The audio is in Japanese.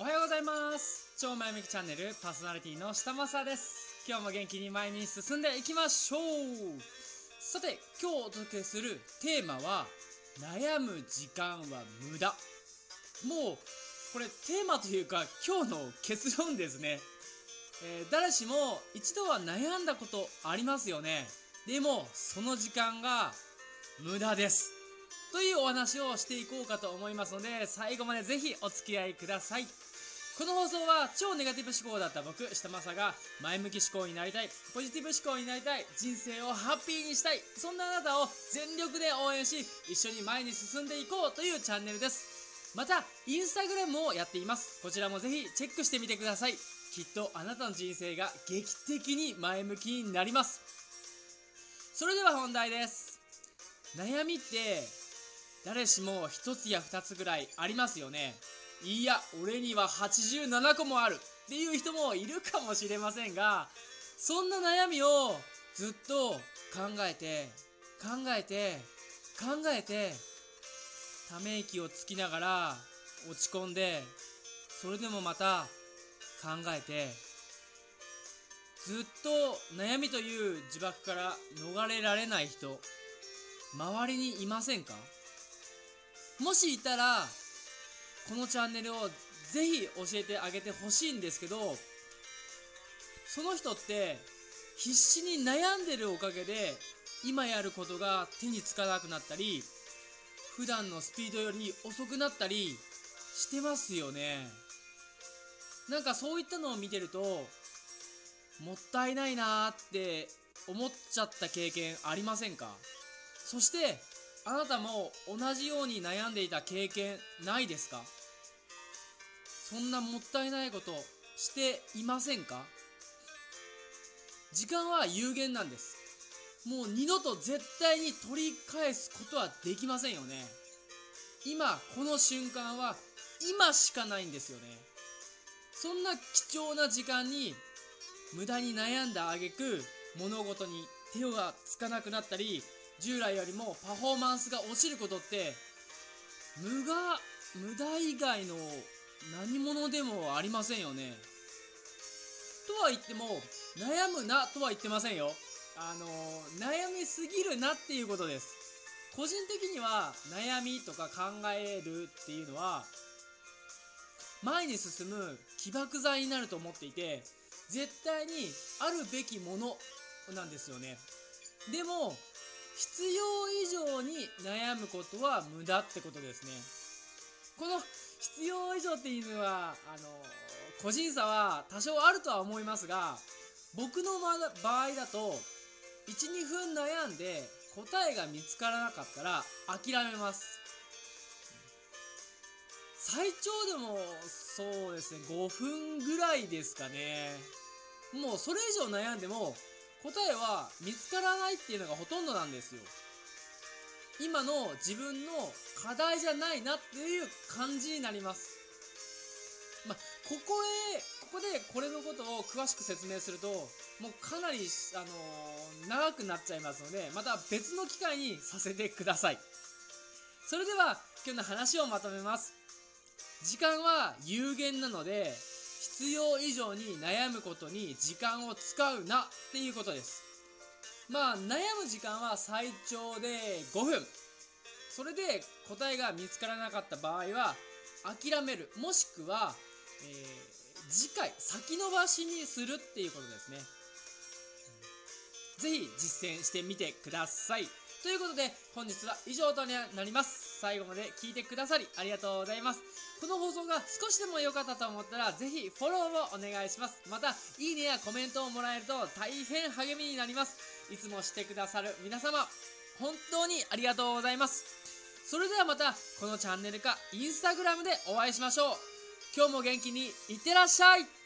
おはようございます。超前向きチャンネルパーソナリティの下正です。今日も元気に前に進んでいきましょう。さて今日お届けするテーマは悩む時間は無駄。もうこれテーマというか今日の結論ですね、えー誰しも一度は悩んだことありますよね。でもその時間が無駄です。というお話をしていこうかと思いますので最後までぜひお付き合いください。この放送は超ネガティブ思考だった僕下正が前向き思考になりたい。ポジティブ思考になりたい。人生をハッピーにしたい。そんなあなたを全力で応援し一緒に前に進んでいこうというチャンネルです。またインスタグラムもやっています。こちらもぜひチェックしてみてください。きっとあなたの人生が劇的に前向きになります。それでは本題です。悩みって誰しも一つや二つぐらいありますよね。いや俺には87個もある。っていう人もいるかもしれませんがそんな悩みをずっと考えて考えて考えてため息をつきながら落ち込んでそれでもまた考えてずっと悩みという呪縛から逃れられない人周りにいませんか？もしいたらこのチャンネルをぜひ教えてあげてほしいんですけどその人って必死に悩んでるおかげで今やることが手につかなくなったり普段のスピードより遅くなったりしてますよね。なんかそういったのを見てるともったいないなーって思っちゃった経験ありませんか？そしてあなたも同じように悩んでいた経験ないですか？そんなもったいないことしていませんか？時間は有限なんです。もう二度と絶対に取り返すことはできませんよね。今この瞬間は今しかないんですよね。そんな貴重な時間に無駄に悩んだ挙句物事に手がつかなくなったり従来よりもパフォーマンスが落ちることって無が無駄以外の何者でもありませんよね。とは言っても悩むなとは言ってませんよ。あの悩みすぎるなっていうことです。個人的には悩みとか考えるっていうのは前に進む起爆剤になると思っていて絶対にあるべきものなんですよね。でも必要以上に悩むことは無駄ってことですね。この必要以上っていうのはあの個人差は多少あるとは思いますが僕の場合だと12分悩んで答えが見つからなかったら諦めます。最長でもそうですね5分ぐらいですかね。もうそれ以上悩んでも答えは見つからないっていうのがほとんどなんですよ。今の自分の課題じゃないなっていう感じになります。まあここへここでこれのことを詳しく説明するともうかなり、あのー長くなっちゃいますのでまた別の機会にさせてください。それでは今日の話をまとめます。時間は有限なので必要以上に悩むことに時間を使うなっていうことです。まあ悩む時間は最長で5分。それで答えが見つからなかった場合は諦める。もしくは、えー次回先延ばしにするっていうことですね。ぜひ実践してみてください。ということで本日は以上となります。最後まで聞いてくださりありがとうございます。この放送が少しでも良かったと思ったらぜひフォローをお願いします。またいいねやコメントをもらえると大変励みになります。いつもしてくださる皆様本当にありがとうございます。それではまたこのチャンネルかインスタグラムでお会いしましょう。今日も元気にいってらっしゃい。